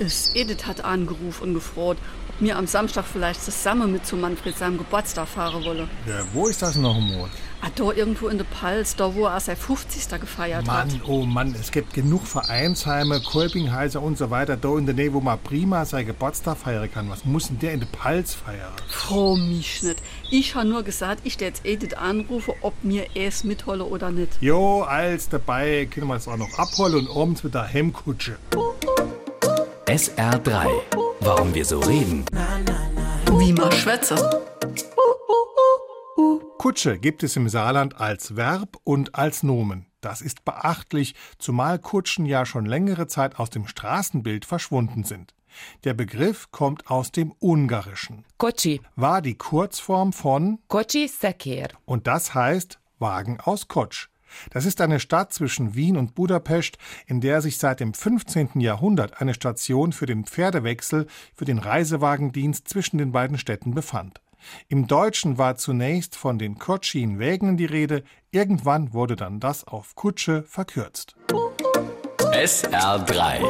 ist. Edith hat angerufen und gefroht, ob mir am Samstag vielleicht zusammen mit zu Manfred seinem Geburtstag fahren wolle. Ja, wo ist das noch im Ort? Ah, da irgendwo in der Palz, da wo er sein 50. gefeiert Mann, hat. oh Mann, es gibt genug Vereinsheime, Kolpinghäuser und so weiter, da in der Nähe, wo man prima sein Geburtstag feiern kann. Was muss denn der in der Palz feiern? Froh mich nicht. Ich habe nur gesagt, ich jetzt Edith anrufe, ob mir es mitholle oder nicht. Jo, als dabei können wir das auch noch abholen und abends mit der Hemmkutsche. SR3. Warum wir so reden. Wie man schwätze. Kutsche gibt es im Saarland als Verb und als Nomen. Das ist beachtlich, zumal Kutschen ja schon längere Zeit aus dem Straßenbild verschwunden sind. Der Begriff kommt aus dem Ungarischen, Kochi. war die Kurzform von Kochi Sekir. und das heißt Wagen aus Kotsch. Das ist eine Stadt zwischen Wien und Budapest, in der sich seit dem 15. Jahrhundert eine Station für den Pferdewechsel für den Reisewagendienst zwischen den beiden Städten befand. Im Deutschen war zunächst von den Kotschin-Wägen die Rede, irgendwann wurde dann das auf Kutsche verkürzt. SR3.